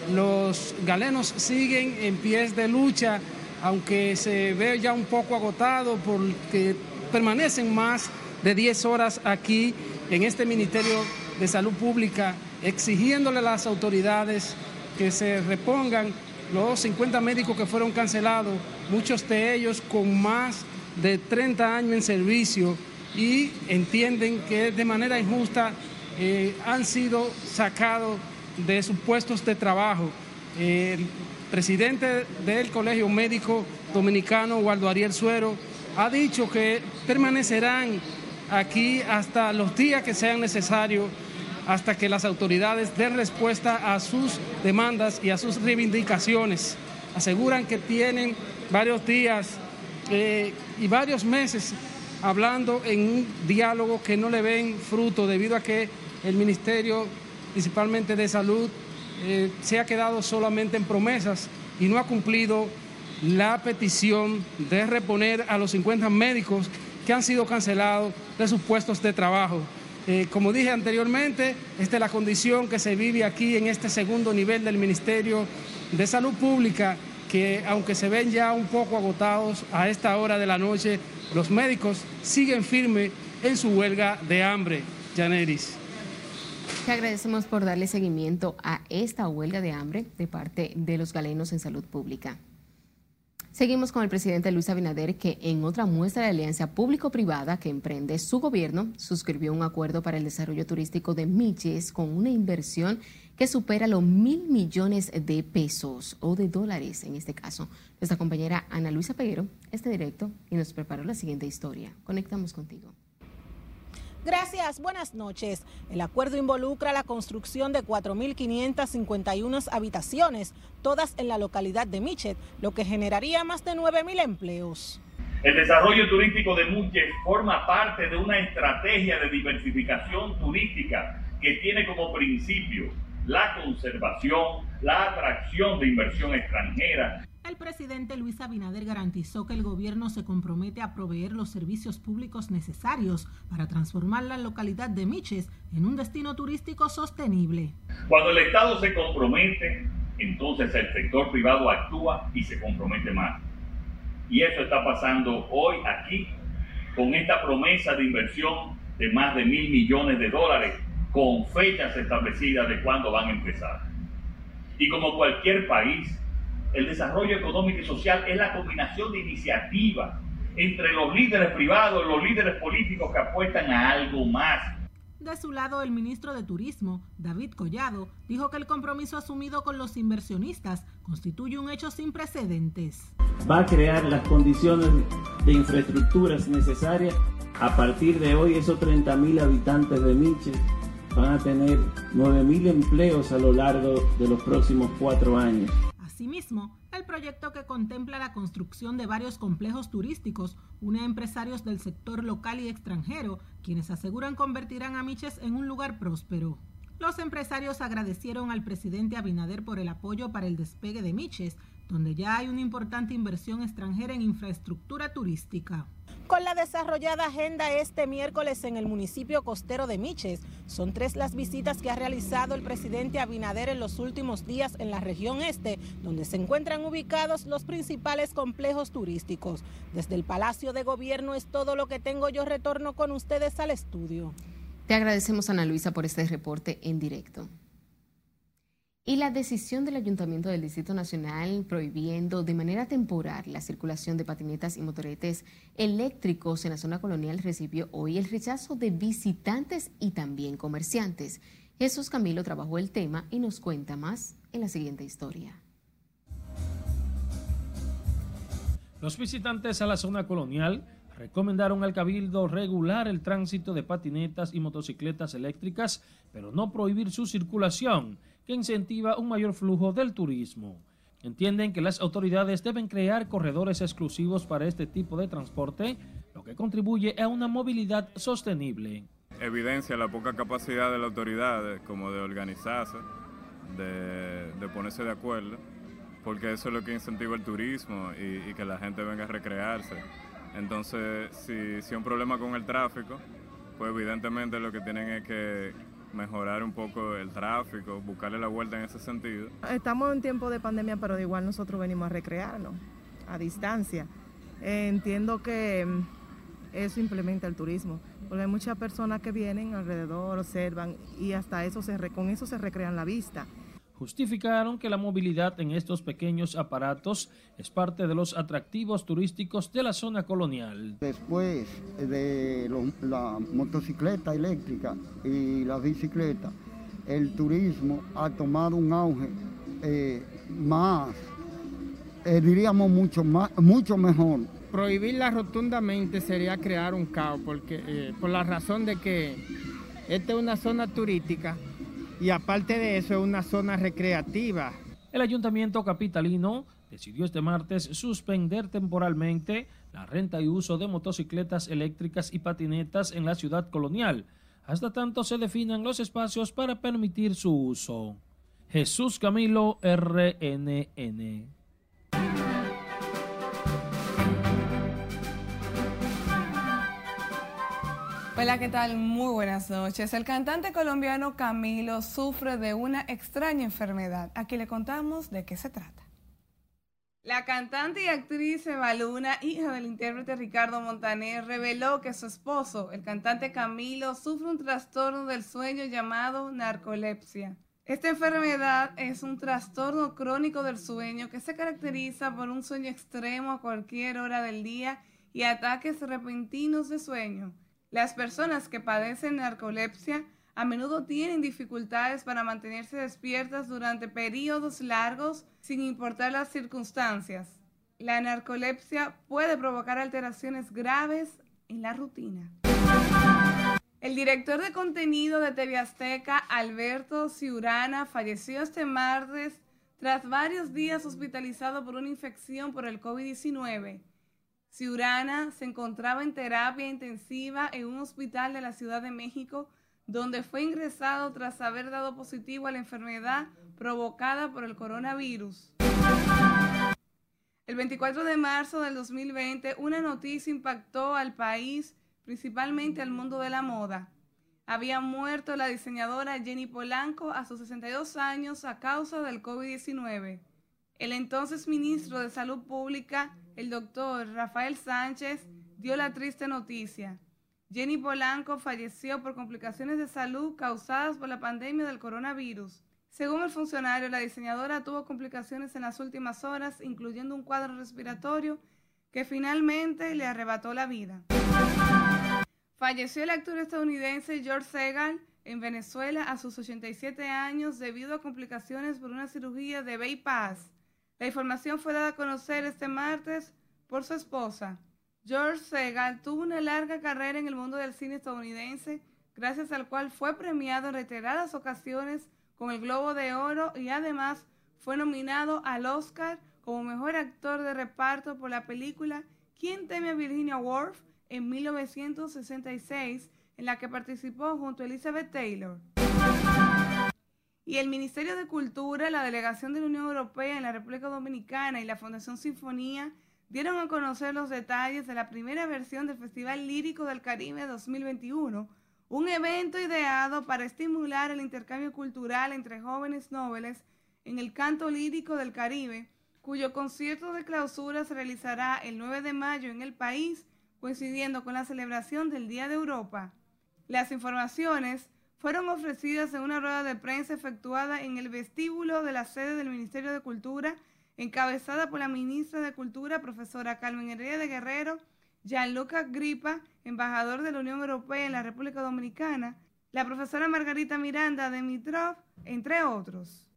Los galenos siguen en pies de lucha, aunque se ve ya un poco agotado porque permanecen más de 10 horas aquí en este Ministerio de Salud Pública, exigiéndole a las autoridades que se repongan los 50 médicos que fueron cancelados, muchos de ellos con más de 30 años en servicio y entienden que de manera injusta eh, han sido sacados de sus puestos de trabajo. el presidente del Colegio Médico Dominicano, Waldo Ariel Suero, ha dicho que permanecerán aquí hasta los días que sean necesarios, hasta que las autoridades den respuesta a sus demandas y a sus reivindicaciones. Aseguran que tienen varios días eh, y varios meses hablando en un diálogo que no le ven fruto debido a que el Ministerio, principalmente de Salud, eh, se ha quedado solamente en promesas y no ha cumplido la petición de reponer a los 50 médicos que han sido cancelados de sus puestos de trabajo. Eh, como dije anteriormente, esta es la condición que se vive aquí en este segundo nivel del Ministerio de Salud Pública, que aunque se ven ya un poco agotados a esta hora de la noche, los médicos siguen firmes en su huelga de hambre. Janeris. Te agradecemos por darle seguimiento a esta huelga de hambre de parte de los galenos en salud pública. Seguimos con el presidente Luis Abinader, que en otra muestra de alianza público-privada que emprende su gobierno, suscribió un acuerdo para el desarrollo turístico de Miches con una inversión que supera los mil millones de pesos o de dólares en este caso. Nuestra compañera Ana Luisa Peguero está directo y nos preparó la siguiente historia. Conectamos contigo. Gracias, buenas noches. El acuerdo involucra la construcción de 4.551 habitaciones, todas en la localidad de Michet, lo que generaría más de 9.000 empleos. El desarrollo turístico de Michet forma parte de una estrategia de diversificación turística que tiene como principio la conservación, la atracción de inversión extranjera presidente Luis Abinader garantizó que el gobierno se compromete a proveer los servicios públicos necesarios para transformar la localidad de Miches en un destino turístico sostenible. Cuando el Estado se compromete, entonces el sector privado actúa y se compromete más. Y eso está pasando hoy aquí con esta promesa de inversión de más de mil millones de dólares con fechas establecidas de cuándo van a empezar. Y como cualquier país, el desarrollo económico y social es la combinación de iniciativas entre los líderes privados y los líderes políticos que apuestan a algo más. De su lado, el ministro de Turismo, David Collado, dijo que el compromiso asumido con los inversionistas constituye un hecho sin precedentes. Va a crear las condiciones de infraestructuras necesarias. A partir de hoy, esos 30.000 habitantes de Miche van a tener 9.000 empleos a lo largo de los próximos cuatro años. Asimismo, el proyecto que contempla la construcción de varios complejos turísticos une a empresarios del sector local y extranjero, quienes aseguran convertirán a Miches en un lugar próspero. Los empresarios agradecieron al presidente Abinader por el apoyo para el despegue de Miches, donde ya hay una importante inversión extranjera en infraestructura turística. Con la desarrollada agenda este miércoles en el municipio costero de Miches, son tres las visitas que ha realizado el presidente Abinader en los últimos días en la región este, donde se encuentran ubicados los principales complejos turísticos. Desde el Palacio de Gobierno es todo lo que tengo. Yo retorno con ustedes al estudio. Te agradecemos, Ana Luisa, por este reporte en directo. Y la decisión del Ayuntamiento del Distrito Nacional prohibiendo de manera temporal la circulación de patinetas y motoretes eléctricos en la zona colonial recibió hoy el rechazo de visitantes y también comerciantes. Jesús Camilo trabajó el tema y nos cuenta más en la siguiente historia. Los visitantes a la zona colonial recomendaron al Cabildo regular el tránsito de patinetas y motocicletas eléctricas, pero no prohibir su circulación que incentiva un mayor flujo del turismo. Entienden que las autoridades deben crear corredores exclusivos para este tipo de transporte, lo que contribuye a una movilidad sostenible. Evidencia la poca capacidad de la autoridad como de organizarse, de, ponerse de acuerdo, porque eso es lo que incentiva el turismo y, que la gente venga a recrearse. Entonces, si, si hay un problema con el tráfico, pues evidentemente lo que tienen es que mejorar un poco el tráfico, buscarle la vuelta en ese sentido. Estamos en tiempo de pandemia, pero de igual nosotros venimos a recrearnos a distancia. entiendo que mm, eso implementa el turismo, porque hay muchas personas que vienen alrededor, observan y hasta eso se, con eso se recrean la vista justificaron que la movilidad en estos pequeños aparatos es parte de los atractivos turísticos de la zona colonial. Después de la motocicleta eléctrica y la bicicleta, el turismo ha tomado un auge eh, más, eh, diríamos mucho, más, mucho mejor. Prohibirla rotundamente sería crear un caos, porque, eh, por la razón de que esta es una zona turística y aparte de eso es una zona recreativa. El ayuntamiento capitalino decidió este martes suspender temporalmente la renta y uso de motocicletas eléctricas y patinetas en la ciudad colonial, hasta tanto se definan los espacios para permitir su uso. Jesús Camilo, RNN. Hola, ¿qué tal? Muy buenas noches. El cantante colombiano Camilo sufre de una extraña enfermedad. Aquí le contamos de qué se trata. La cantante y actriz Eva Luna, hija del intérprete Ricardo Montaner, reveló que su esposo, el cantante Camilo, sufre un trastorno del sueño llamado narcolepsia. Esta enfermedad es un trastorno crónico del sueño que se caracteriza por un sueño extremo a cualquier hora del día y ataques repentinos de sueño. Las personas que padecen narcolepsia a menudo tienen dificultades para mantenerse despiertas durante periodos largos sin importar las circunstancias. La narcolepsia puede provocar alteraciones graves en la rutina. El director de contenido de TV Azteca, Alberto Ciurana, falleció este martes tras varios días hospitalizado por una infección por el COVID-19. Ciurana se encontraba en terapia intensiva en un hospital de la Ciudad de México, donde fue ingresado tras haber dado positivo a la enfermedad provocada por el coronavirus. 24 de marzo del 2020, una noticia impactó al país, principalmente al mundo de la moda. Había muerto la diseñadora Jenny Polanco a sus 62 años a causa del COVID-19. El entonces ministro de Salud Pública, el doctor Rafael Sánchez, dio la triste noticia. Jenny Polanco falleció por complicaciones de salud causadas por la pandemia del coronavirus. Según el funcionario, la diseñadora tuvo complicaciones en las últimas horas, incluyendo un cuadro respiratorio que finalmente le arrebató la vida. Falleció el actor estadounidense George Segal en Venezuela a sus 87 años debido a complicaciones por una cirugía de bypass. La información fue dada a conocer este martes por su esposa. George Segal tuvo una larga carrera en el mundo del cine estadounidense, gracias al cual fue premiado en reiteradas ocasiones con el Globo de Oro y además fue nominado al Oscar como mejor actor de reparto por la película ¿Quién teme a Virginia Woolf? en 1966, en la que participó junto a Elizabeth Taylor. Y el Ministerio de Cultura, la Delegación de la Unión Europea en la República Dominicana y la Fundación Sinfonía dieron a conocer los detalles de la primera versión del Festival Lírico del Caribe 2021 un evento ideado para estimular el intercambio cultural entre jóvenes nobles en el canto lírico del Caribe, cuyo concierto de clausura se realizará el 9 de mayo en el país, coincidiendo con la celebración del Día de Europa. Las informaciones fueron ofrecidas en una rueda de prensa efectuada en el vestíbulo de la sede del Ministerio de Cultura, encabezada por la ministra de Cultura, profesora Carmen Heredia de Guerrero, Gianluca Gripa, embajador de la Unión Europea en la República Dominicana, la profesora Margarita Miranda de Mitrov, entre otros.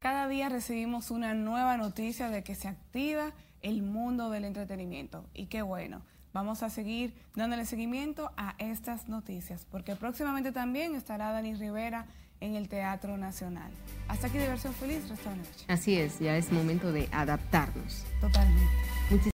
Cada día recibimos una nueva noticia de que se activa el mundo del entretenimiento y qué bueno. Vamos a seguir dándole seguimiento a estas noticias porque próximamente también estará Dani Rivera en el Teatro Nacional. Hasta aquí Diversión Feliz, resto de noche. Así es, ya es momento de adaptarnos. Totalmente.